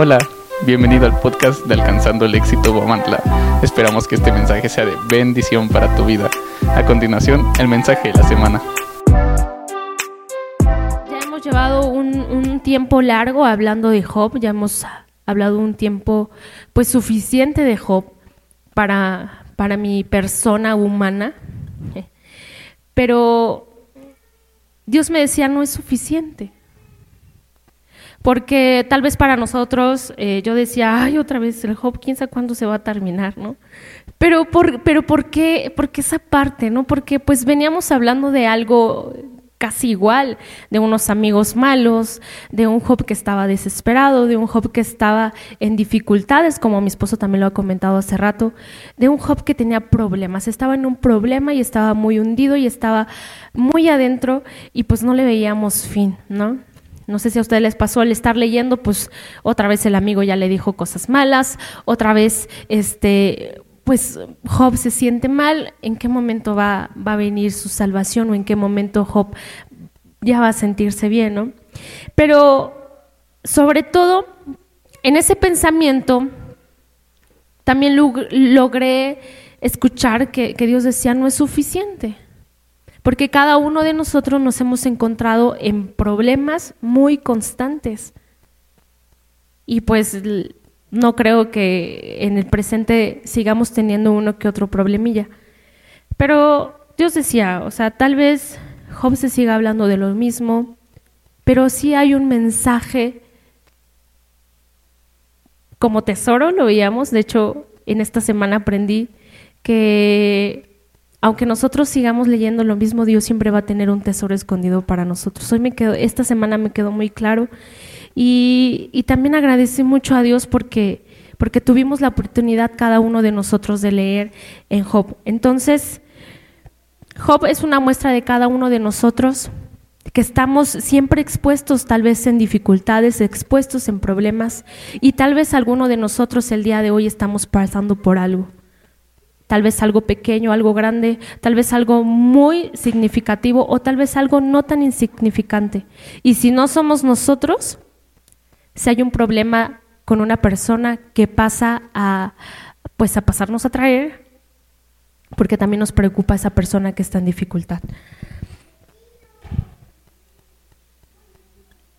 Hola, bienvenido al podcast de Alcanzando el Éxito Guamantla. Esperamos que este mensaje sea de bendición para tu vida. A continuación, el mensaje de la semana. Ya hemos llevado un, tiempo largo hablando de Job, ya hemos hablado un tiempo pues suficiente de Job para, para mi persona humana. Pero Dios me decía, no es suficiente porque tal vez para nosotros eh, yo decía, ay, otra vez el Job, quién sabe cuándo se va a terminar, ¿no? Pero por, pero ¿por qué, por qué esa parte, no? Porque pues veníamos hablando de algo casi igual, de unos amigos malos, de un Job que estaba desesperado, de un Job que estaba en dificultades, como mi esposo también lo ha comentado hace rato, de un Job que tenía problemas, estaba en un problema y estaba muy hundido y estaba muy adentro y pues no le veíamos fin, ¿no? No sé si a ustedes les pasó al estar leyendo, pues otra vez el amigo ya le dijo cosas malas, otra vez este pues Job se siente mal, ¿en qué momento va, va a venir su salvación o en qué momento Job ya va a sentirse bien, ¿no? Pero sobre todo, en ese pensamiento, también logré escuchar que, que Dios decía, no es suficiente porque cada uno de nosotros nos hemos encontrado en problemas muy constantes. Y pues no creo que en el presente sigamos teniendo uno que otro problemilla. Pero Dios decía, o sea, tal vez Job se siga hablando de lo mismo, pero sí hay un mensaje como tesoro, lo veíamos. De hecho, en esta semana aprendí que aunque nosotros sigamos leyendo lo mismo, Dios siempre va a tener un tesoro escondido para nosotros. Hoy me quedo, esta semana me quedó muy claro y, también agradecí mucho a Dios porque, porque tuvimos la oportunidad cada uno de nosotros de leer en Job. Entonces, Job es una muestra de cada uno de nosotros que estamos siempre expuestos tal vez en dificultades, expuestos en problemas y tal vez alguno de nosotros el día de hoy estamos pasando por algo tal vez algo pequeño, algo grande, tal vez algo muy significativo o tal vez algo no tan insignificante. Y si no somos nosotros, si hay un problema con una persona que pasa a pues a pasarnos a traer, porque también nos preocupa esa persona que está en dificultad.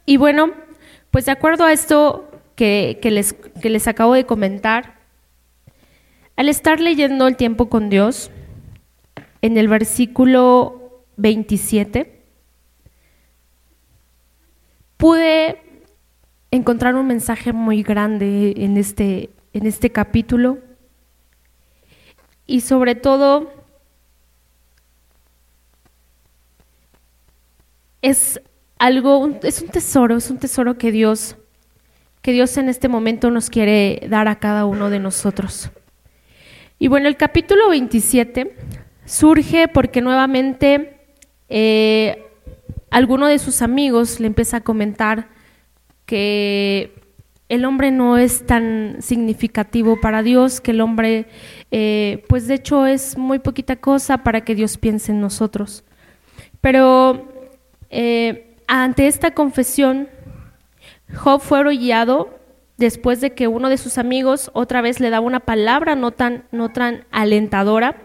Y bueno, pues de acuerdo a esto que, les, que les acabo de comentar, al estar leyendo el tiempo con Dios, en el versículo 27, pude encontrar un mensaje muy grande en este, en este capítulo y sobre todo es algo, es un tesoro, es un tesoro que Dios, que Dios en este momento nos quiere dar a cada uno de nosotros. Y bueno, el capítulo 27 surge porque nuevamente eh, alguno de sus amigos le empieza a comentar que el hombre no es tan significativo para Dios, que el hombre, eh, pues de hecho es muy poquita cosa para que Dios piense en nosotros. Pero eh, ante esta confesión, Job fue orillado después de que uno de sus amigos otra vez le daba una palabra no tan, no tan alentadora,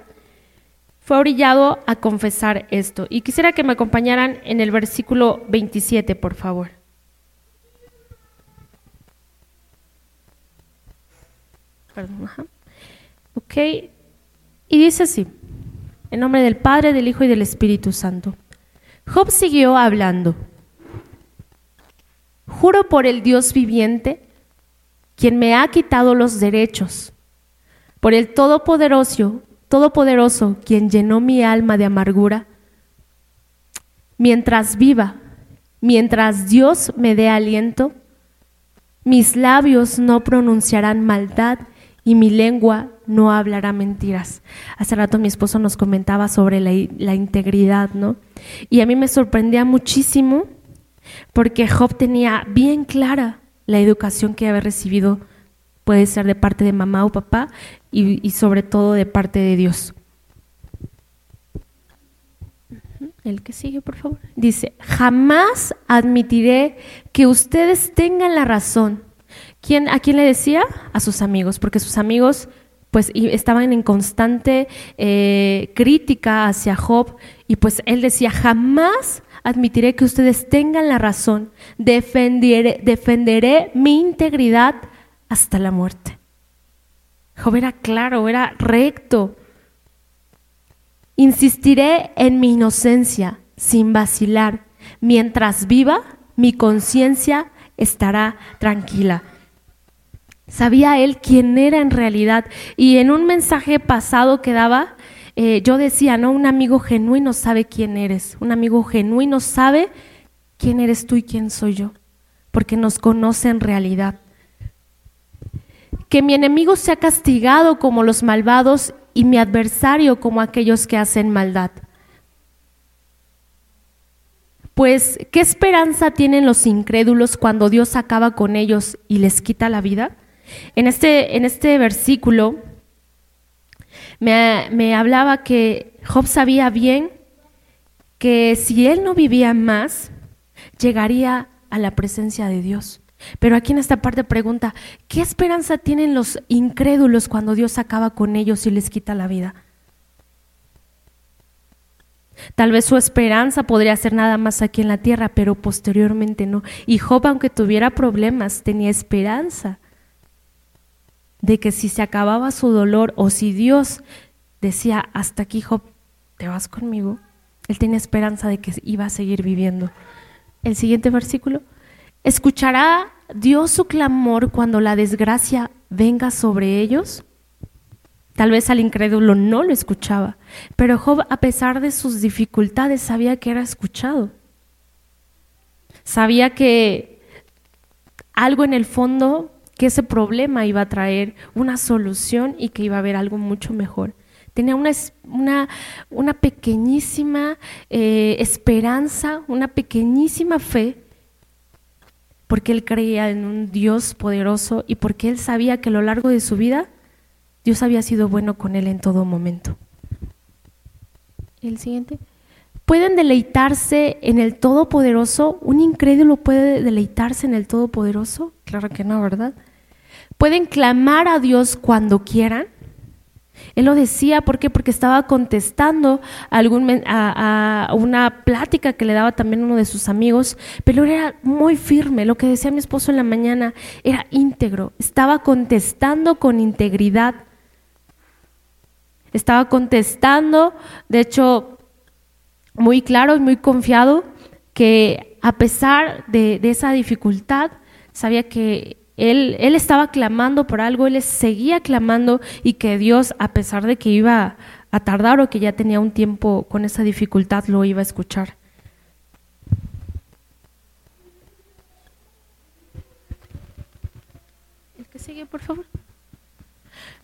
fue orillado a confesar esto. Y quisiera que me acompañaran en el versículo 27, por favor. Perdón, Ok. Y dice así, en nombre del Padre, del Hijo y del Espíritu Santo. Job siguió hablando. Juro por el Dios viviente quien me ha quitado los derechos, por el Todopoderoso, Todopoderoso, quien llenó mi alma de amargura, mientras viva, mientras Dios me dé aliento, mis labios no pronunciarán maldad y mi lengua no hablará mentiras. Hace rato mi esposo nos comentaba sobre la, la, integridad, ¿no? Y a mí me sorprendía muchísimo porque Job tenía bien clara la educación que había recibido puede ser de parte de mamá o papá y, sobre todo de parte de Dios. El que sigue, por favor. Dice, jamás admitiré que ustedes tengan la razón, ¿Quién, ¿A quién le decía? A sus amigos, porque sus amigos pues estaban en constante eh, crítica hacia Job y pues él decía, jamás admitiré que ustedes tengan la razón, defenderé, defenderé mi integridad hasta la muerte. Job era claro, era recto. Insistiré en mi inocencia sin vacilar. Mientras viva, mi conciencia estará tranquila. Sabía él quién era en realidad. Y en un mensaje pasado que daba, eh, yo decía, ¿no? Un amigo genuino sabe quién eres. Un amigo genuino sabe quién eres tú y quién soy yo. Porque nos conoce en realidad. Que mi enemigo sea castigado como los malvados y mi adversario como aquellos que hacen maldad. Pues, ¿qué esperanza tienen los incrédulos cuando Dios acaba con ellos y les quita la vida? En este, en este versículo me, hablaba que Job sabía bien que si él no vivía más, llegaría a la presencia de Dios. Pero aquí en esta parte pregunta, ¿qué esperanza tienen los incrédulos cuando Dios acaba con ellos y les quita la vida? Tal vez su esperanza podría ser nada más aquí en la tierra, pero posteriormente no. Y Job, aunque tuviera problemas, tenía esperanza de que si se acababa su dolor o si Dios decía, hasta aquí, Job, te vas conmigo, él tenía esperanza de que iba a seguir viviendo. El siguiente versículo, ¿escuchará Dios su clamor cuando la desgracia venga sobre ellos? Tal vez al incrédulo no lo escuchaba, pero Job, a pesar de sus dificultades, sabía que era escuchado. Sabía que algo en el fondo que ese problema iba a traer una solución y que iba a haber algo mucho mejor. Tenía una, una, una pequeñísima eh, esperanza, una pequeñísima fe, porque él creía en un Dios poderoso y porque él sabía que a lo largo de su vida Dios había sido bueno con él en todo momento. El siguiente. ¿Pueden deleitarse en el Todopoderoso? ¿Un incrédulo puede deleitarse en el Todopoderoso? Claro que no, ¿verdad? ¿Pueden clamar a Dios cuando quieran? Él lo decía, ¿por qué? Porque estaba contestando a, una plática que le daba también uno de sus amigos, pero era muy firme. Lo que decía mi esposo en la mañana era íntegro. Estaba contestando con integridad. Estaba contestando, de hecho, muy claro y muy confiado que a pesar de, esa dificultad, sabía que él, él, estaba clamando por algo, él seguía clamando y que Dios, a pesar de que iba a tardar o que ya tenía un tiempo con esa dificultad, lo iba a escuchar. El que sigue, por favor.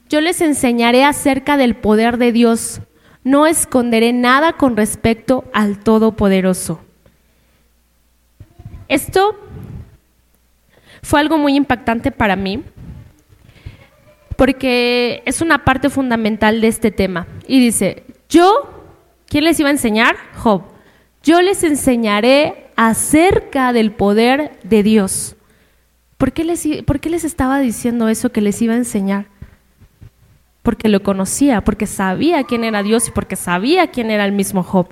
Yo les enseñaré acerca del poder de Dios no esconderé nada con respecto al Todopoderoso. Esto fue algo muy impactante para mí porque es una parte fundamental de este tema. Y dice, yo, ¿quién les iba a enseñar? Job. Yo les enseñaré acerca del poder de Dios. ¿Por qué les, por qué les estaba diciendo eso que les iba a enseñar? Porque lo conocía, porque sabía quién era Dios y porque sabía quién era el mismo Job.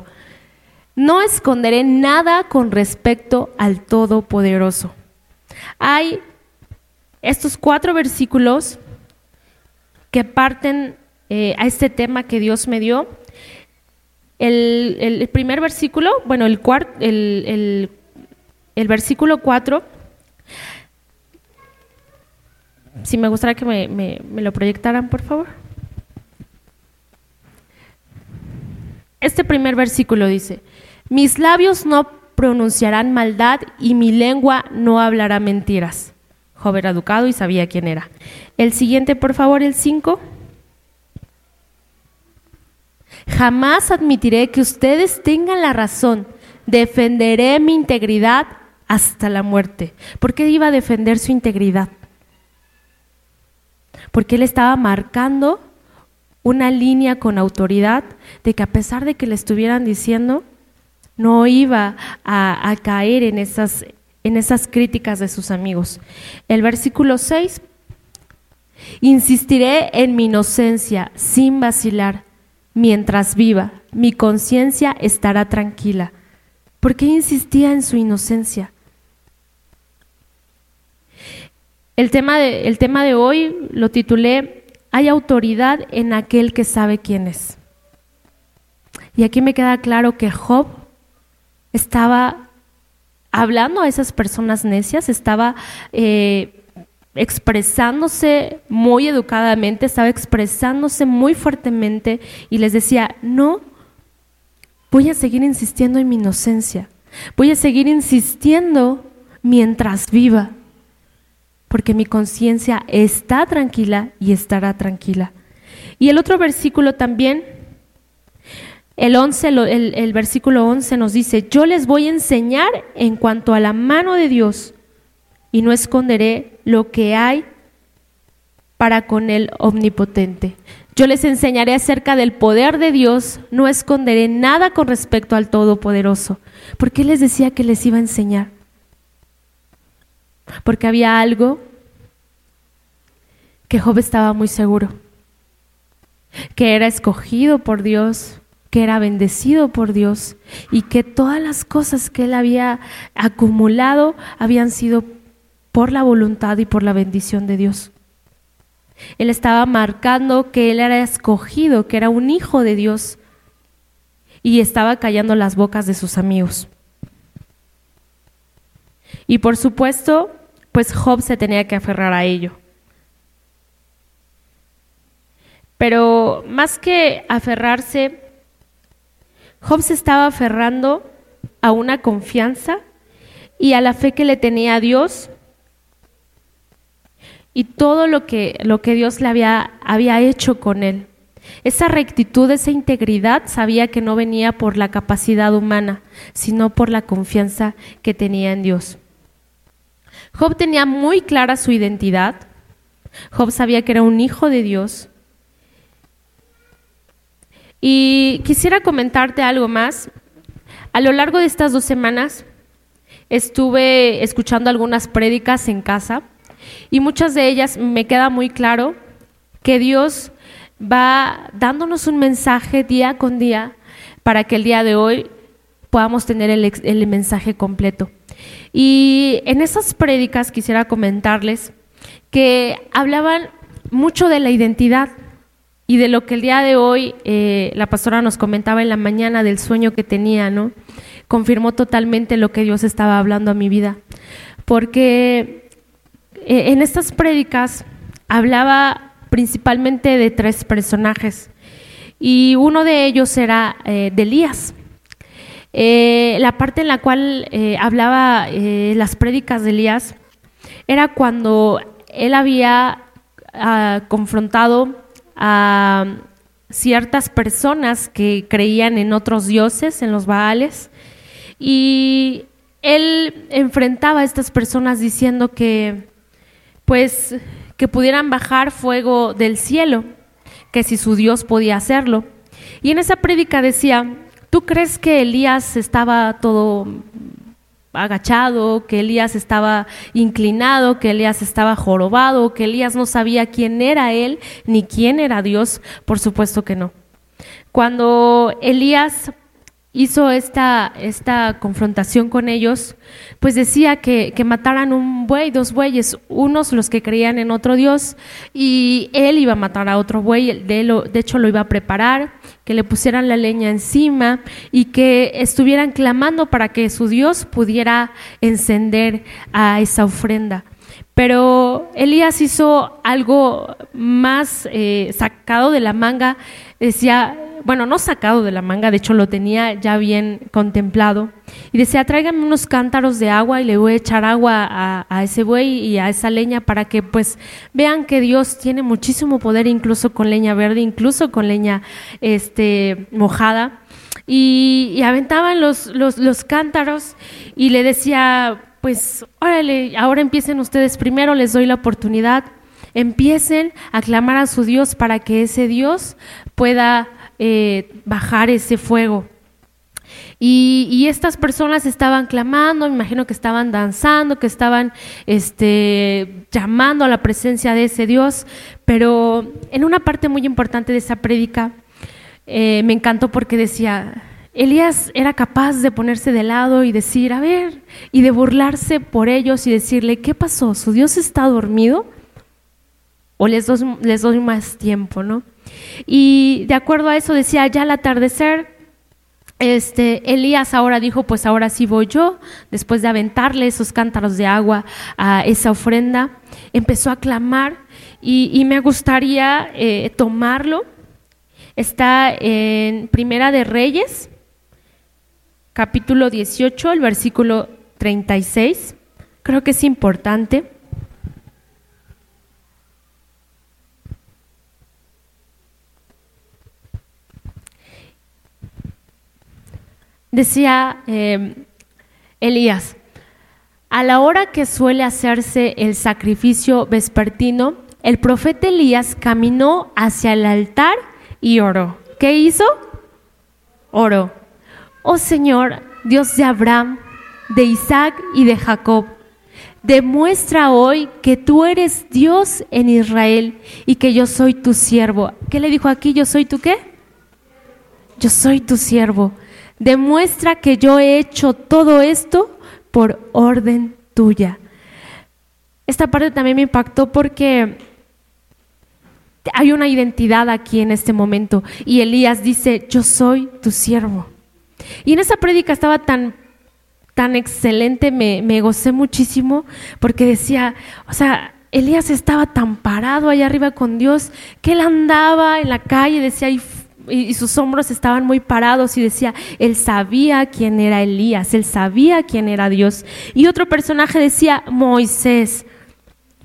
No esconderé nada con respecto al Todopoderoso. Hay estos cuatro versículos que parten eh, a este tema que Dios me dio. El, primer versículo, bueno, el, el, el, versículo 4, si me gustaría que me lo proyectaran, por favor. Este primer versículo dice, mis labios no pronunciarán maldad y mi lengua no hablará mentiras. Job era educado y sabía quién era. El siguiente, por favor, el 5. Jamás admitiré que ustedes tengan la razón. Defenderé mi integridad hasta la muerte. ¿Por qué iba a defender su integridad? Porque él estaba marcando una línea con autoridad de que a pesar de que le estuvieran diciendo, no iba a, caer en esas en esas críticas de sus amigos. El versículo 6, insistiré en mi inocencia sin vacilar, mientras viva, mi conciencia estará tranquila. ¿Por qué insistía en su inocencia? El tema, de, el tema de hoy lo titulé Hay autoridad en aquel que sabe quién es. Y aquí me queda claro que Job estaba hablando a esas personas necias, estaba eh, expresándose muy educadamente, estaba expresándose muy fuertemente y les decía, no, voy a seguir insistiendo en mi inocencia, voy a seguir insistiendo mientras viva porque mi conciencia está tranquila y estará tranquila. Y el otro versículo también, el, 11, el, versículo 11 nos dice, yo les voy a enseñar en cuanto a la mano de Dios y no esconderé lo que hay para con el omnipotente. Yo les enseñaré acerca del poder de Dios, no esconderé nada con respecto al Todopoderoso. ¿Por qué les decía que les iba a enseñar? Porque había algo que Job estaba muy seguro, que era escogido por Dios, que era bendecido por Dios y que todas las cosas que él había acumulado habían sido por la voluntad y por la bendición de Dios. Él estaba marcando que él era escogido, que era un hijo de Dios y estaba callando las bocas de sus amigos. Y por supuesto, pues Job se tenía que aferrar a ello. Pero más que aferrarse, Job se estaba aferrando a una confianza y a la fe que le tenía a Dios y todo lo que, lo que Dios le había, había hecho con él. Esa rectitud, esa integridad sabía que no venía por la capacidad humana, sino por la confianza que tenía en Dios. Job tenía muy clara su identidad. Job sabía que era un hijo de Dios. Y quisiera comentarte algo más. A lo largo de estas dos semanas estuve escuchando algunas prédicas en casa y muchas de ellas me queda muy claro que Dios va dándonos un mensaje día con día para que el día de hoy podamos tener el, el mensaje completo. Y en esas prédicas quisiera comentarles que hablaban mucho de la identidad y de lo que el día de hoy eh, la pastora nos comentaba en la mañana del sueño que tenía, ¿no? Confirmó totalmente lo que Dios estaba hablando a mi vida. Porque eh, en estas prédicas hablaba principalmente de tres personajes y uno de ellos era eh, de Elías. Eh, la parte en la cual eh, hablaba eh, las prédicas de Elías era cuando él había ah, confrontado a ciertas personas que creían en otros dioses, en los Baales, y él enfrentaba a estas personas diciendo que, pues, que pudieran bajar fuego del cielo, que si su Dios podía hacerlo. Y en esa prédica decía ¿Tú crees que Elías estaba todo agachado, que Elías estaba inclinado, que Elías estaba jorobado, que Elías no sabía quién era él ni quién era Dios? Por supuesto que no. Cuando Elías hizo esta, esta confrontación con ellos, pues decía que, que, mataran un buey, dos bueyes, unos los que creían en otro Dios, y él iba a matar a otro buey, de, de hecho lo iba a preparar, que le pusieran la leña encima y que estuvieran clamando para que su Dios pudiera encender a esa ofrenda. Pero Elías hizo algo más eh, sacado de la manga, decía, bueno, no sacado de la manga, de hecho lo tenía ya bien contemplado, y decía, tráiganme unos cántaros de agua y le voy a echar agua a, ese buey y a esa leña para que pues vean que Dios tiene muchísimo poder incluso con leña verde, incluso con leña este, mojada. Y, y aventaban los, los, los cántaros y le decía, pues órale, ahora empiecen ustedes primero, les doy la oportunidad, empiecen a clamar a su Dios para que ese Dios pueda eh, bajar ese fuego. Y, estas personas estaban clamando, me imagino que estaban danzando, que estaban este, llamando a la presencia de ese Dios, pero en una parte muy importante de esa prédica eh, me encantó porque decía, Elías era capaz de ponerse de lado y decir, a ver, y de burlarse por ellos y decirle, ¿qué pasó? ¿Su Dios está dormido? ¿O les doy, más tiempo, no? Y de acuerdo a eso decía, ya al atardecer, este, Elías ahora dijo, pues ahora sí voy yo, después de aventarle esos cántaros de agua a esa ofrenda, empezó a clamar y, me gustaría eh, tomarlo. Está en Primera de Reyes, capítulo 18, el versículo 36. Creo que es importante. Decía em, Elías, a la hora que suele hacerse el sacrificio vespertino, el profeta Elías caminó hacia el altar y oró. ¿Qué hizo? Oró. Oh Señor, Dios de Abraham, de Isaac y de Jacob, demuestra hoy que tú eres Dios en Israel y que yo soy tu siervo. ¿Qué le dijo aquí? ¿Yo soy tu qué? Yo soy tu siervo demuestra que yo he hecho todo esto por orden tuya. Esta parte también me impactó porque hay una identidad aquí en este momento y Elías dice, yo soy tu siervo. Y en esa prédica estaba tan tan excelente, me, me gocé muchísimo porque decía, o sea, Elías estaba tan parado allá arriba con Dios que él andaba en la calle, decía, y y, sus hombros estaban muy parados y decía, él sabía quién era Elías, él sabía quién era Dios. Y otro personaje decía, Moisés.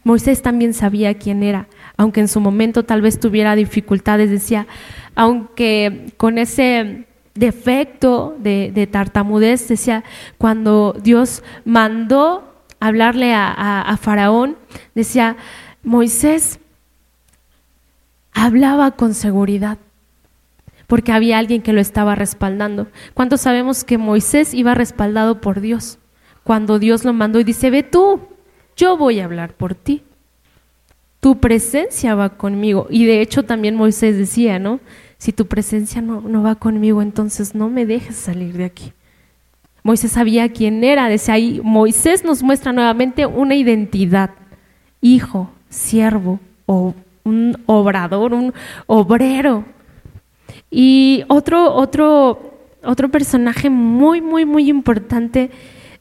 Moisés también sabía quién era, aunque en su momento tal vez tuviera dificultades, decía, aunque con ese defecto de, tartamudez, decía, cuando Dios mandó hablarle a Faraón, decía, Moisés hablaba con seguridad porque había alguien que lo estaba respaldando. ¿Cuántos sabemos que Moisés iba respaldado por Dios? Cuando Dios lo mandó y dice, ve tú, yo voy a hablar por ti. Tu presencia va conmigo. Y de hecho también Moisés decía, ¿no? Si tu presencia no, no va conmigo, entonces no me dejes salir de aquí. Moisés sabía quién era. Ahí, Moisés nos muestra nuevamente una identidad. Hijo, siervo, o un obrador, un obrero. Y otro, otro, otro personaje muy, muy, muy importante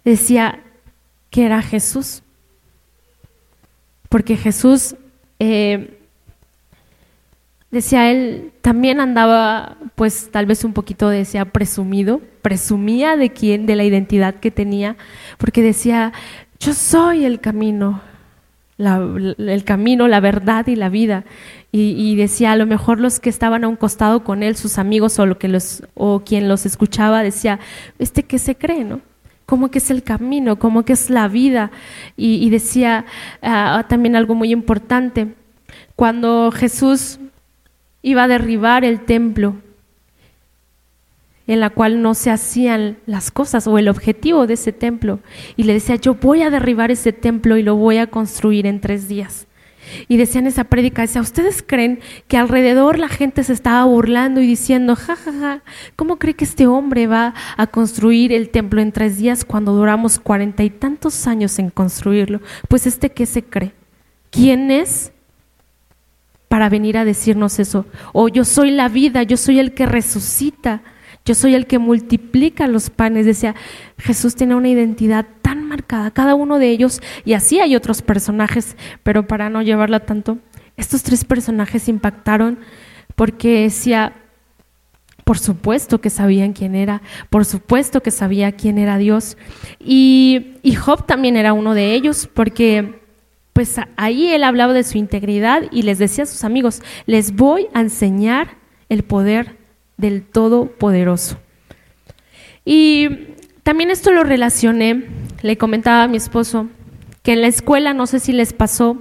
decía que era Jesús. Porque Jesús, eh, decía él, también andaba, pues tal vez un poquito decía presumido, presumía de quién, de la identidad que tenía, porque decía, yo soy el camino, el camino, la verdad y la vida. Y, decía, a lo mejor los que estaban a un costado con él, sus amigos o, lo que los, o quien los escuchaba, decía, ¿este qué se cree, no? ¿Cómo que es el camino? ¿Cómo que es la vida? Y, decía ah, también algo muy importante. Cuando Jesús iba a derribar el templo, en la cual no se hacían las cosas o el objetivo de ese templo. Y le decía, yo voy a derribar ese templo y lo voy a construir en tres días. Y decían esa prédica, decía, ¿ustedes creen que alrededor la gente se estaba burlando y diciendo, jajaja, ja, ja, ¿cómo cree que este hombre va a construir el templo en tres días cuando duramos cuarenta y tantos años en construirlo? Pues este, ¿qué se cree? ¿Quién es para venir a decirnos eso? O yo soy la vida, yo soy el que resucita. Yo soy el que multiplica los panes. Decía, Jesús tiene una identidad tan marcada, cada uno de ellos, y así hay otros personajes, pero para no llevarla tanto, estos tres personajes impactaron porque decía, por supuesto que sabían quién era, por supuesto que sabía quién era Dios. Y, y Job también era uno de ellos, porque pues ahí él hablaba de su integridad y les decía a sus amigos, les voy a enseñar el poder del Todopoderoso. Y también esto lo relacioné, le comentaba a mi esposo, que en la escuela, no sé si les pasó,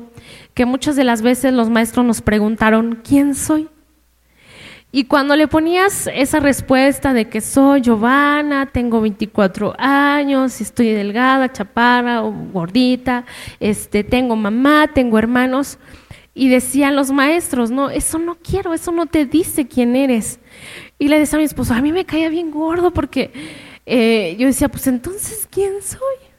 que muchas de las veces los maestros nos preguntaron, ¿quién soy? Y cuando le ponías esa respuesta de que soy Giovanna, tengo 24 años, estoy delgada, chaparra o gordita, este, tengo mamá, tengo hermanos, y decían los maestros, no, eso no quiero, eso no te dice quién eres. Y le decía a mi esposo, a mí me caía bien gordo porque eh, yo decía, pues entonces, ¿quién soy?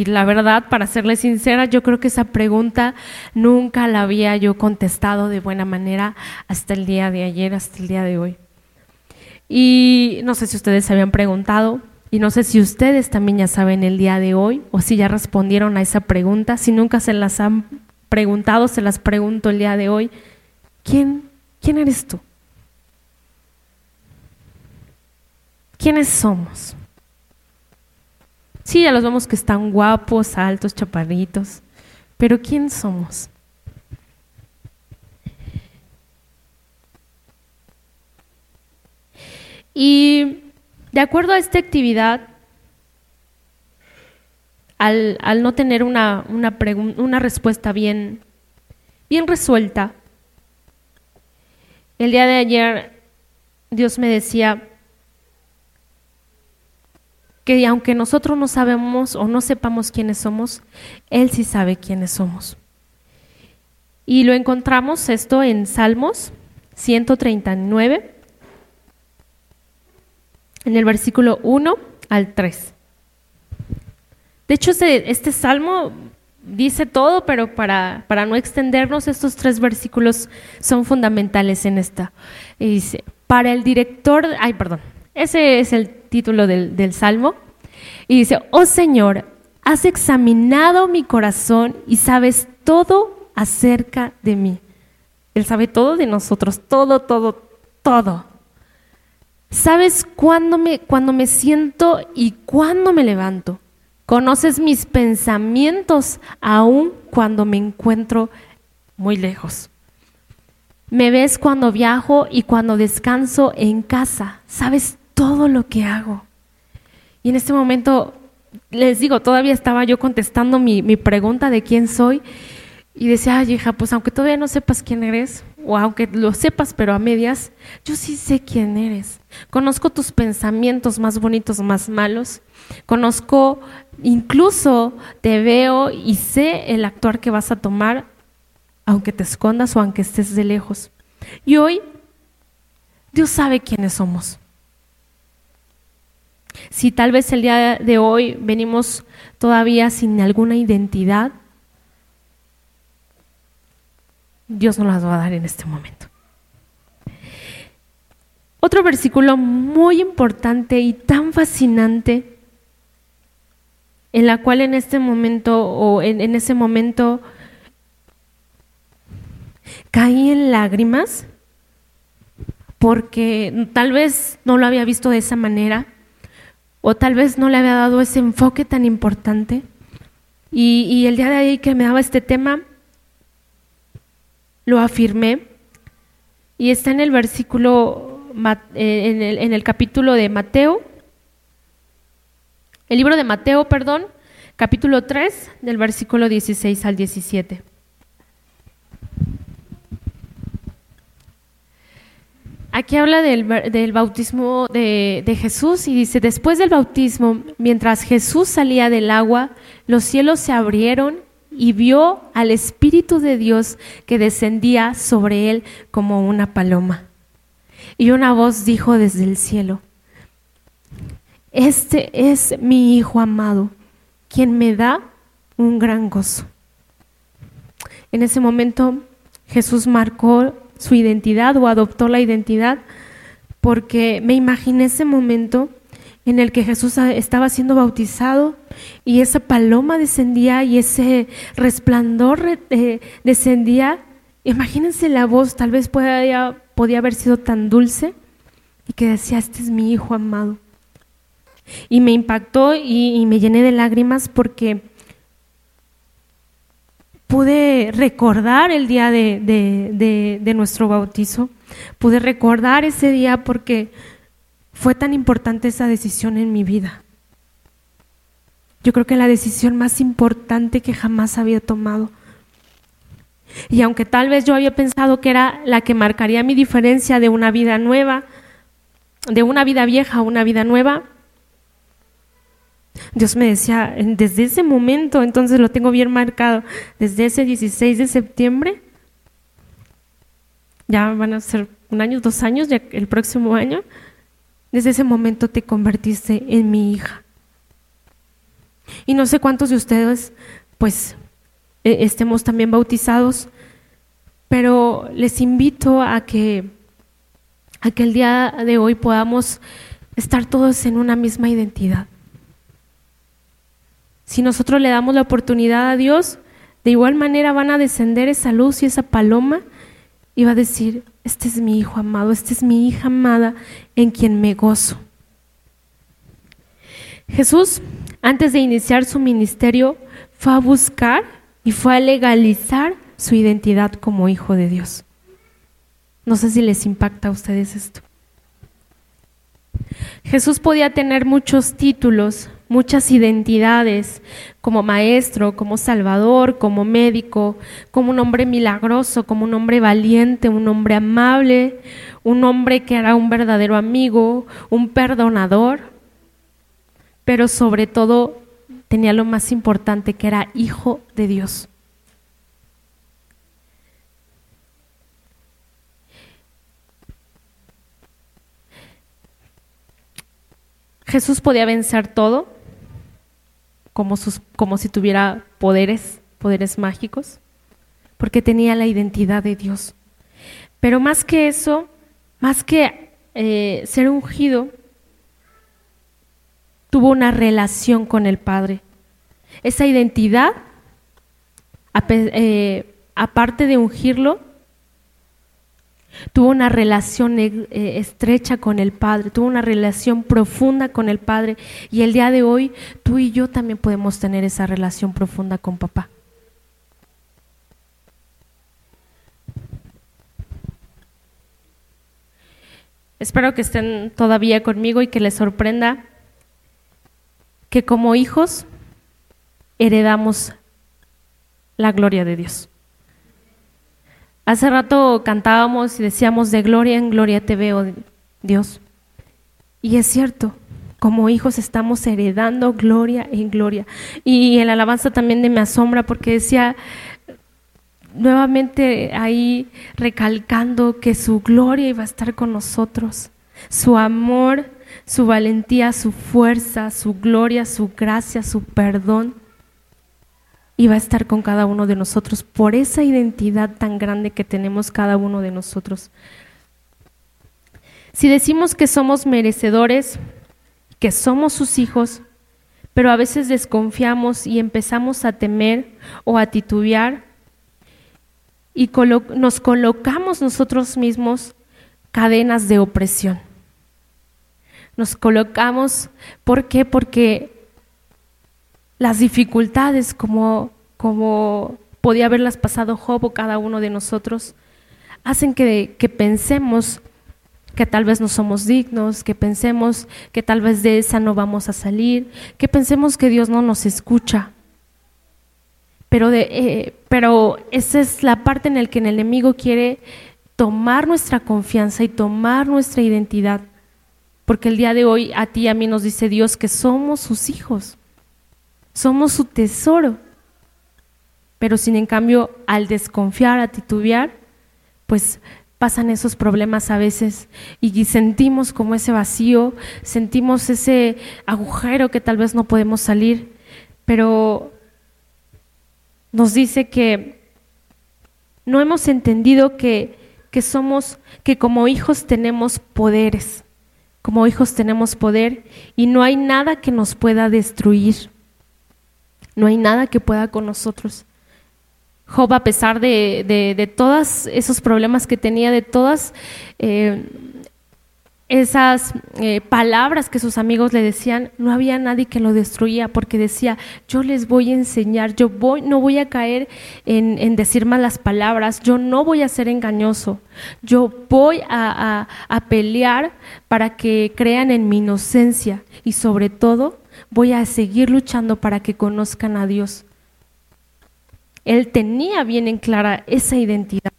Y la verdad, para serle sincera, yo creo que esa pregunta nunca la había yo contestado de buena manera hasta el día de ayer, hasta el día de hoy. Y no sé si ustedes se habían preguntado, y no sé si ustedes también ya saben el día de hoy, o si ya respondieron a esa pregunta, si nunca se las han preguntado, se las pregunto el día de hoy, ¿quién, quién eres tú? ¿Quiénes somos? Sí, ya los vemos que están guapos, altos, chaparritos, pero ¿quién somos? Y de acuerdo a esta actividad, al, no tener una, una, una respuesta bien, bien resuelta, el día de ayer Dios me decía, que aunque nosotros no sabemos o no sepamos quiénes somos, Él sí sabe quiénes somos. Y lo encontramos esto en Salmos 139, en el versículo 1 al 3. De hecho, este, este salmo dice todo, pero para, para, no extendernos, estos tres versículos son fundamentales en esta. Y dice, para el director, ay, perdón, ese es el título del, Salmo. Y dice, oh Señor, has examinado mi corazón y sabes todo acerca de mí. Él sabe todo de nosotros, todo, todo, todo. Sabes cuándo me, cuando me siento y cuándo me levanto. Conoces mis pensamientos aun cuando me encuentro muy lejos. Me ves cuando viajo y cuando descanso en casa. Sabes todo lo que hago. Y en este momento, les digo, todavía estaba yo contestando mi, pregunta de quién soy y decía, ay hija, pues aunque todavía no sepas quién eres, o aunque lo sepas pero a medias, yo sí sé quién eres. Conozco tus pensamientos más bonitos, más malos. Conozco, incluso te veo y sé el actuar que vas a tomar, aunque te escondas o aunque estés de lejos. Y hoy, Dios sabe quiénes somos. Si tal vez el día de hoy venimos todavía sin alguna identidad, Dios nos las va a dar en este momento. Otro versículo muy importante y tan fascinante, en la cual en este momento o en, en ese momento caí en lágrimas, porque tal vez no lo había visto de esa manera o tal vez no le había dado ese enfoque tan importante. Y, el día de ahí que me daba este tema, lo afirmé. Y está en el versículo, eh, en el, en el capítulo de Mateo, el libro de Mateo, perdón, capítulo 3, del versículo 16 al 17. Aquí habla del, bautismo de, de, Jesús y dice, después del bautismo, mientras Jesús salía del agua, los cielos se abrieron y vio al Espíritu de Dios que descendía sobre él como una paloma. Y una voz dijo desde el cielo, este es mi Hijo amado, quien me da un gran gozo. En ese momento Jesús marcó su identidad o adoptó la identidad, porque me imaginé ese momento en el que Jesús estaba siendo bautizado y esa paloma descendía y ese resplandor eh, descendía. Imagínense la voz, tal vez podía, podía haber sido tan dulce y que decía, este es mi hijo amado. Y me impactó y me llené de lágrimas porque pude recordar el día de, nuestro bautizo, pude recordar ese día porque fue tan importante esa decisión en mi vida. Yo creo que la decisión más importante que jamás había tomado. Y aunque tal vez yo había pensado que era la que marcaría mi diferencia de una vida nueva, de una vida vieja a una vida nueva, Dios me decía, desde ese momento, entonces lo tengo bien marcado, desde ese 16 de septiembre, ya van a ser un año, dos años, ya el próximo año, desde ese momento te convertiste en mi hija. Y no sé cuántos de ustedes, pues, e, estemos también bautizados, pero les invito a que, a que el día de hoy podamos estar todos en una misma identidad. Si nosotros le damos la oportunidad a Dios, de igual manera van a descender esa luz y esa paloma y va a decir, este es mi hijo amado, esta es mi hija amada en quien me gozo. Jesús, antes de iniciar su ministerio, fue a buscar y fue a legalizar su identidad como hijo de Dios. No sé si les impacta a ustedes esto. Jesús podía tener muchos títulos, muchas identidades, como maestro, como salvador, como médico, como un hombre milagroso, como un hombre valiente, un hombre amable, un hombre que era un verdadero amigo, un perdonador, pero sobre todo tenía lo más importante, que era hijo de Dios. Jesús podía vencer todo, como, sus, como si tuviera poderes, poderes mágicos, porque tenía la identidad de Dios. Pero más que eso, más que eh, ser ungido, tuvo una relación con el Padre. Esa identidad, eh, aparte de ungirlo, tuvo una relación eh, estrecha con el Padre, tuvo una relación profunda con el Padre y el día de hoy tú y yo también podemos tener esa relación profunda con papá. Espero que estén todavía conmigo y que les sorprenda que como hijos heredamos la gloria de Dios. Hace rato cantábamos y decíamos, de gloria en gloria te veo, Dios. Y es cierto, como hijos estamos heredando gloria en gloria. Y el alabanza también de me asombra porque decía, nuevamente ahí recalcando que su gloria iba a estar con nosotros, su amor, su valentía, su fuerza, su gloria, su gracia, su perdón y va a estar con cada uno de nosotros por esa identidad tan grande que tenemos cada uno de nosotros. Si decimos que somos merecedores, que somos sus hijos, pero a veces desconfiamos y empezamos a temer o a titubear y nos colocamos nosotros mismos cadenas de opresión. Nos colocamos, ¿por qué? Porque las dificultades como, como podía haberlas pasado Job o cada uno de nosotros, hacen que, que pensemos que tal vez no somos dignos, que pensemos que tal vez de esa no vamos a salir, que pensemos que Dios no nos escucha. Pero, de, eh, pero esa es la parte en la que el enemigo quiere tomar nuestra confianza y tomar nuestra identidad. Porque el día de hoy a ti y a mí nos dice Dios que somos sus hijos. Somos su tesoro. Pero sin en cambio, al desconfiar, a titubear, pues pasan esos problemas a veces y sentimos como ese vacío, sentimos ese agujero que tal vez no podemos salir, pero nos dice que no hemos entendido que, que somos, que como hijos tenemos poderes, como hijos tenemos poder y no hay nada que nos pueda destruir. No hay nada que pueda con nosotros. Job, a pesar de, todos esos problemas que tenía, de todas eh, esas eh, palabras que sus amigos le decían, no había nadie que lo destruía porque decía, yo les voy a enseñar, yo voy, no voy a caer en, en decir malas palabras, yo no voy a ser engañoso, yo voy a pelear para que crean en mi inocencia y sobre todo voy a seguir luchando para que conozcan a Dios. Él tenía bien en clara esa identidad.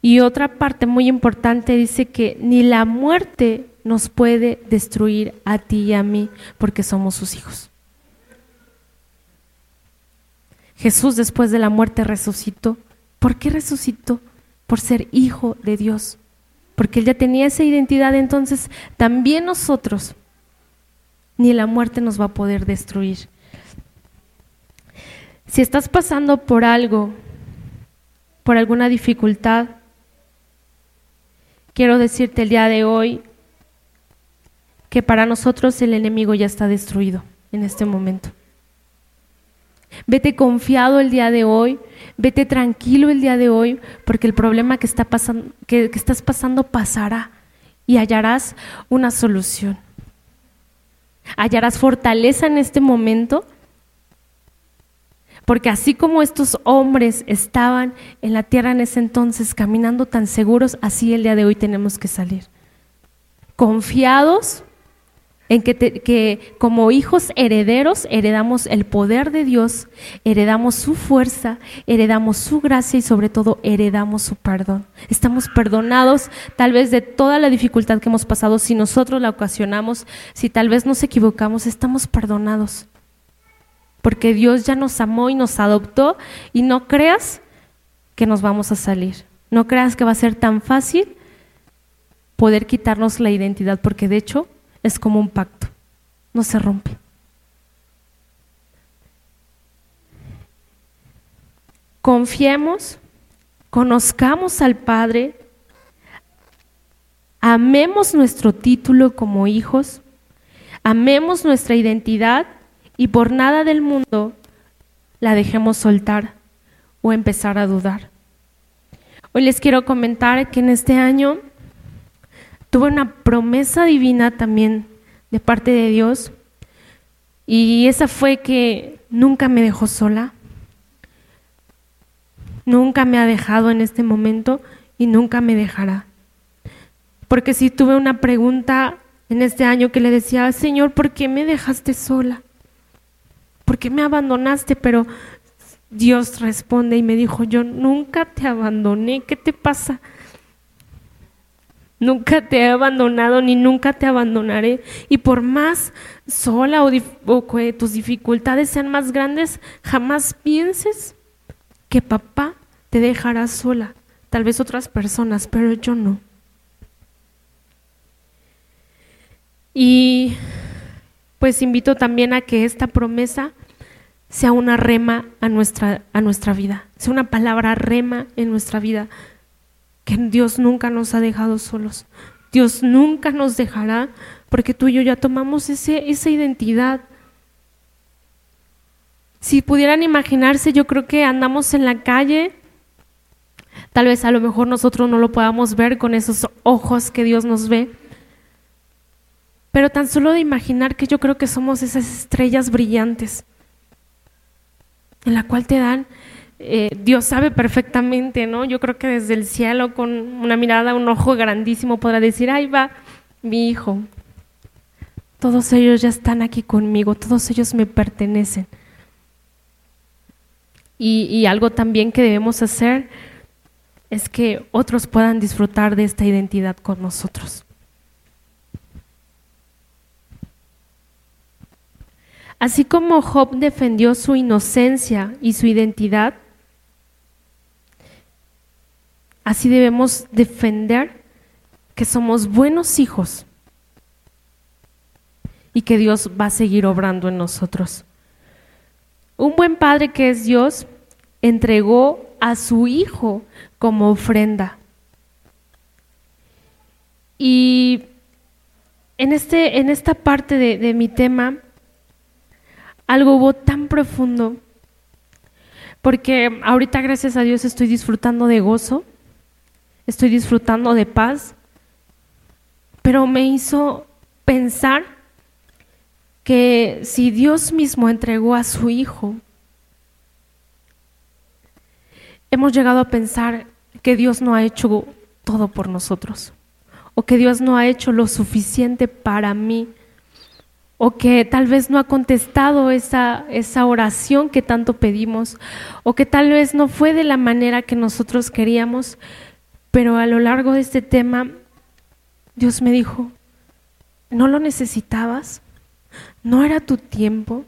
Y otra parte muy importante dice que ni la muerte nos puede destruir a ti y a mí porque somos sus hijos. Jesús después de la muerte resucitó. ¿Por qué resucitó? Por ser hijo de Dios. Porque él ya tenía esa identidad, entonces también nosotros, ni la muerte nos va a poder destruir. Si estás pasando por algo, por alguna dificultad, quiero decirte el día de hoy que para nosotros el enemigo ya está destruido en este momento. Vete confiado el día de hoy, vete tranquilo el día de hoy, porque el problema que, está pasando, que, que estás pasando pasará y hallarás una solución. Hallarás fortaleza en este momento, porque así como estos hombres estaban en la tierra en ese entonces caminando tan seguros, así el día de hoy tenemos que salir. Confiados en que, como hijos herederos heredamos el poder de Dios, heredamos su fuerza, heredamos su gracia y sobre todo heredamos su perdón. Estamos perdonados tal vez de toda la dificultad que hemos pasado, si nosotros la ocasionamos, si tal vez nos equivocamos, estamos perdonados. Porque Dios ya nos amó y nos adoptó y no creas que nos vamos a salir. No creas que va a ser tan fácil poder quitarnos la identidad, porque de hecho es como un pacto, no se rompe. Confiemos, conozcamos al Padre, amemos nuestro título como hijos, amemos nuestra identidad y por nada del mundo la dejemos soltar o empezar a dudar. Hoy les quiero comentar que en este año tuve una promesa divina también de parte de Dios y esa fue que nunca me dejó sola, nunca me ha dejado en este momento y nunca me dejará. Porque si tuve una pregunta en este año que le decía, Señor, ¿por qué me dejaste sola? ¿Por qué me abandonaste? Pero Dios responde y me dijo, yo nunca te abandoné, ¿qué te pasa? Nunca te he abandonado ni nunca te abandonaré. Y por más sola o, que tus dificultades sean más grandes, jamás pienses que papá te dejará sola. Tal vez otras personas, pero yo no. Y pues invito también a que esta promesa sea una rema a nuestra, a nuestra vida, sea una palabra rema en nuestra vida que Dios nunca nos ha dejado solos. Dios nunca nos dejará porque tú y yo ya tomamos ese, esa identidad. Si pudieran imaginarse, yo creo que andamos en la calle, tal vez a lo mejor nosotros no lo podamos ver con esos ojos que Dios nos ve, pero tan solo de imaginar que yo creo que somos esas estrellas brillantes en la cual te dan eh, Dios sabe perfectamente, ¿no? Yo creo que desde el cielo, con una mirada, un ojo grandísimo, podrá decir, ahí va mi hijo. Todos ellos ya están aquí conmigo, todos ellos me pertenecen. y algo también que debemos hacer es que otros puedan disfrutar de esta identidad con nosotros. Así como Job defendió su inocencia y su identidad, Así debemos defender que somos buenos hijos y que Dios va a seguir obrando en nosotros. Un buen padre que es Dios entregó a su hijo como ofrenda. Y en, este, en esta parte de, de mi tema, algo hubo tan profundo, porque ahorita gracias a Dios estoy disfrutando de gozo, estoy disfrutando de paz, pero me hizo pensar que si Dios mismo entregó a su Hijo, hemos llegado a pensar que Dios no ha hecho todo por nosotros, o que Dios no ha hecho lo suficiente para mí, o que tal vez no ha contestado esa, esa oración que tanto pedimos, o que tal vez no fue de la manera que nosotros queríamos, pero a lo largo de este tema, Dios me dijo, no lo necesitabas, no era tu tiempo,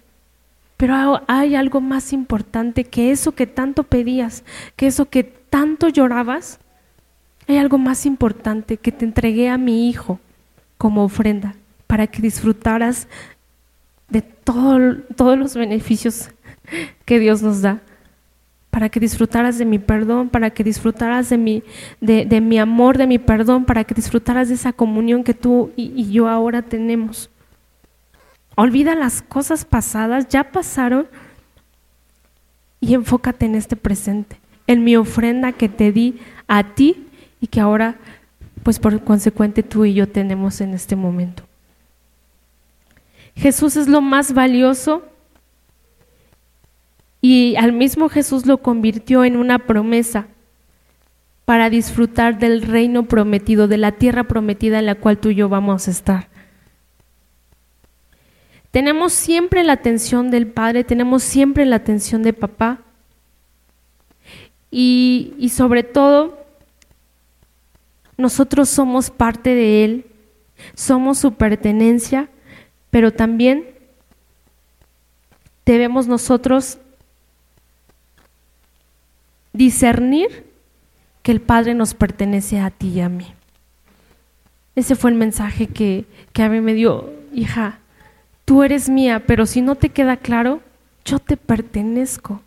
pero hay algo más importante que eso que tanto pedías, que eso que tanto llorabas, hay algo más importante que te entregué a mi hijo como ofrenda para que disfrutaras de todo, todos los beneficios que Dios nos da, para que disfrutaras de mi perdón, para que disfrutaras de mi, de, mi amor, de mi perdón, para que disfrutaras de esa comunión que tú y yo ahora tenemos. Olvida las cosas pasadas, ya pasaron, y enfócate en este presente, en mi ofrenda que te di a ti y que ahora, pues por consecuente, tú y yo tenemos en este momento. Jesús es lo más valioso y al mismo Jesús lo convirtió en una promesa para disfrutar del reino prometido, de la tierra prometida en la cual tú y yo vamos a estar. Tenemos siempre la atención del Padre, tenemos siempre la atención de papá. Y, y sobre todo, nosotros somos parte de Él, somos su pertenencia, pero también debemos nosotros discernir que el Padre nos pertenece a ti y a mí. Ese fue el mensaje que, que a mí me dio, hija, tú eres mía, pero si no te queda claro, yo te pertenezco.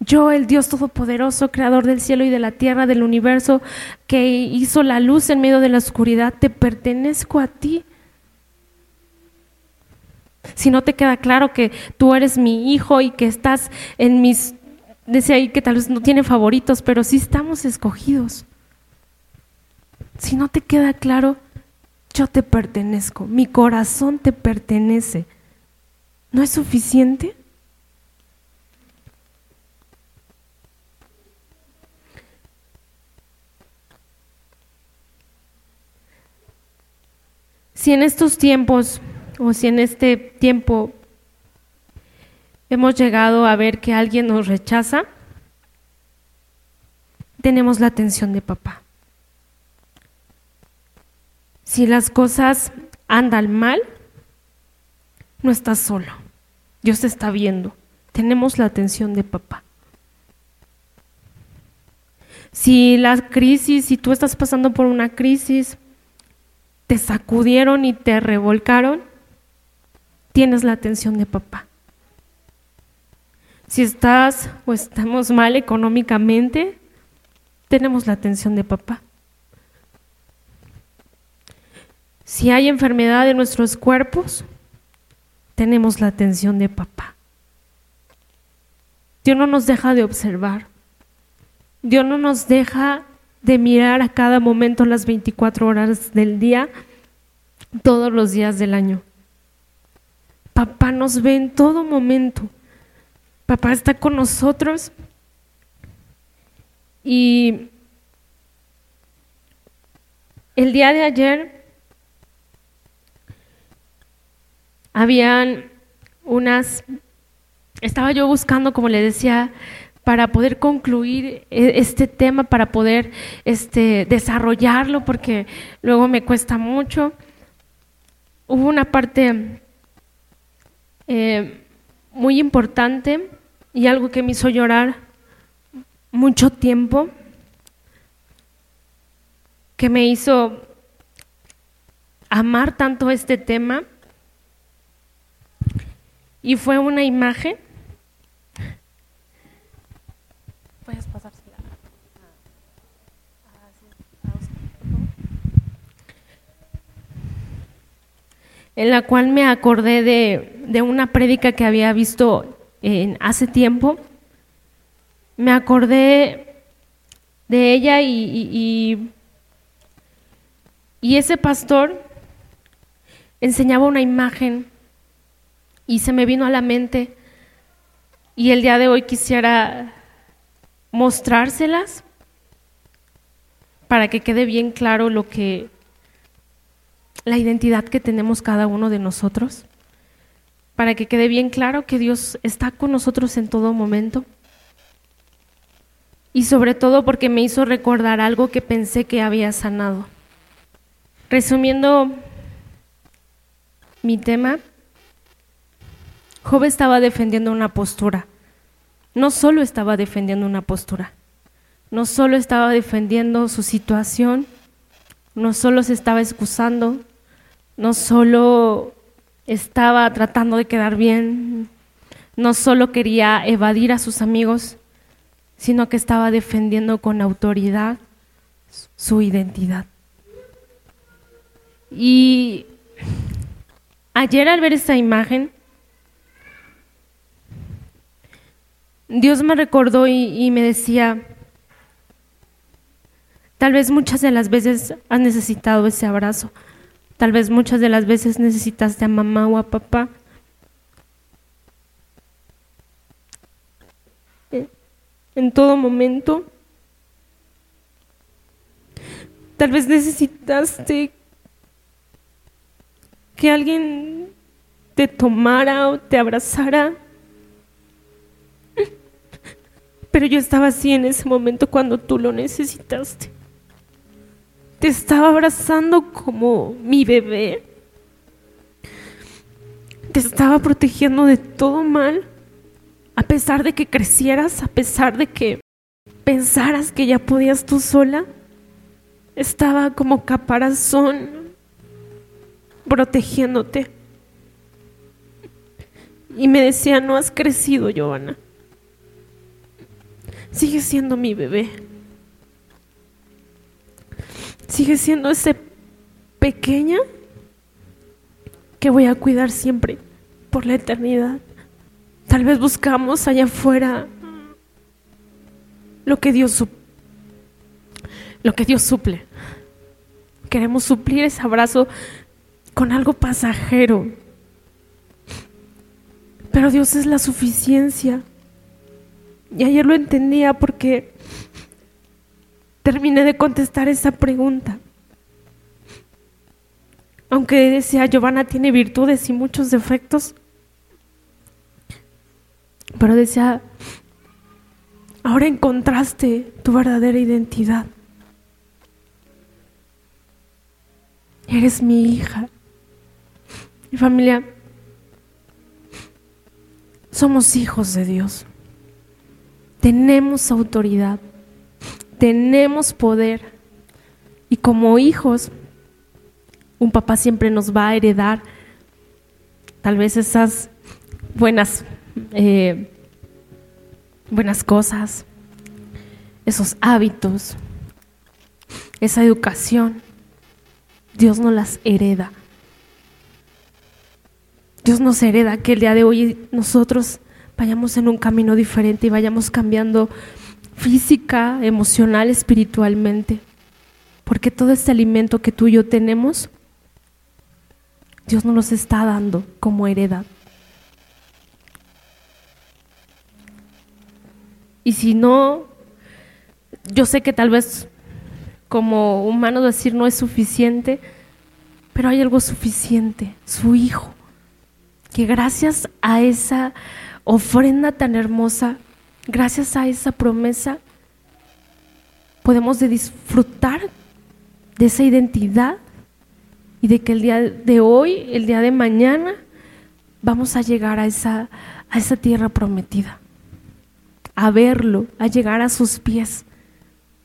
Yo, el Dios Todopoderoso, Creador del cielo y de la tierra, del universo, que hizo la luz en medio de la oscuridad, te pertenezco a ti. Si no te queda claro que tú eres mi hijo y que estás en mis... Decía ahí que tal vez no tiene favoritos, pero sí estamos escogidos. Si no te queda claro, yo te pertenezco, mi corazón te pertenece. ¿No es suficiente? Si en estos tiempos o si en este tiempo hemos llegado a ver que alguien nos rechaza, tenemos la atención de papá. Si las cosas andan mal, no estás solo. Dios te está viendo. Tenemos la atención de papá. Si la crisis, si tú estás pasando por una crisis, te sacudieron y te revolcaron, tienes la atención de papá. Si estás o estamos mal económicamente, tenemos la atención de papá. Si hay enfermedad en nuestros cuerpos, tenemos la atención de papá. Dios no nos deja de observar. Dios no nos deja de mirar a cada momento las 24 horas del día, todos los días del año. Papá nos ve en todo momento. Papá está con nosotros y el día de ayer habían unas, estaba yo buscando, como le decía, para poder concluir e, este tema, para poder este, desarrollarlo, porque luego me cuesta mucho. Hubo una parte eh, muy importante y algo que me hizo llorar mucho tiempo, que me hizo amar tanto este tema y fue una imagen. En la cual me acordé de, una prédica que había visto hace tiempo. Me acordé de ella y, y ese pastor enseñaba una imagen y se me vino a la mente y el día de hoy quisiera mostrárselas para que quede bien claro lo que la identidad que tenemos cada uno de nosotros, para que quede bien claro que Dios está con nosotros en todo momento. Y sobre todo porque me hizo recordar algo que pensé que había sanado. Resumiendo mi tema, Job estaba defendiendo una postura. No solo estaba defendiendo una postura, no solo estaba defendiendo su situación, no solo se estaba excusando, no solo estaba tratando de quedar bien, no solo quería evadir a sus amigos, sino que estaba defendiendo con autoridad su identidad. Y ayer al ver esta imagen, Dios me recordó y, me decía, tal vez muchas de las veces has necesitado ese abrazo, tal vez muchas de las veces necesitaste a mamá o a papá. En todo momento. Tal vez necesitaste que alguien te tomara o te abrazara. Pero yo estaba así en ese momento cuando tú lo necesitaste. Te estaba abrazando como mi bebé. Te estaba protegiendo de todo mal. A pesar de que crecieras, a pesar de que pensaras que ya podías tú sola, estaba como caparazón protegiéndote. Y me decía, no has crecido, Giovanna. Sigue siendo mi bebé. Sigue siendo ese pequeña que voy a cuidar siempre por la eternidad. Tal vez buscamos allá afuera lo que Dios lo que Dios suple. Queremos suplir ese abrazo con algo pasajero. Pero Dios es la suficiencia. Y ayer lo entendía porque terminé de contestar esa pregunta. Aunque decía, Giovanna tiene virtudes y muchos defectos, pero decía, ahora encontraste tu verdadera identidad. Eres mi hija. Mi familia, somos hijos de Dios. Tenemos autoridad, tenemos poder. Y como hijos, un papá siempre nos va a heredar tal vez esas buenas, eh, buenas cosas, esos hábitos, esa educación. Dios nos las hereda. Dios nos hereda que el día de hoy nosotros vayamos en un camino diferente y vayamos cambiando física, emocional, espiritualmente. Porque todo este alimento que tú y yo tenemos, Dios nos los está dando como heredad. Y si no, yo sé que tal vez como humano decir no es suficiente, pero hay algo suficiente, su Hijo que gracias a esa ofrenda tan hermosa, gracias a esa promesa, podemos disfrutar de esa identidad y de que el día de hoy, el día de mañana, vamos a llegar a esa, a esa tierra prometida, a verlo, a llegar a sus pies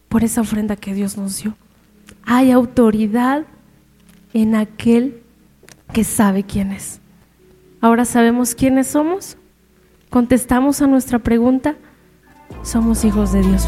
por esa ofrenda que Dios nos dio. Hay autoridad en aquel que sabe quién es. Ahora sabemos quiénes somos. Contestamos a nuestra pregunta. Somos hijos de Dios.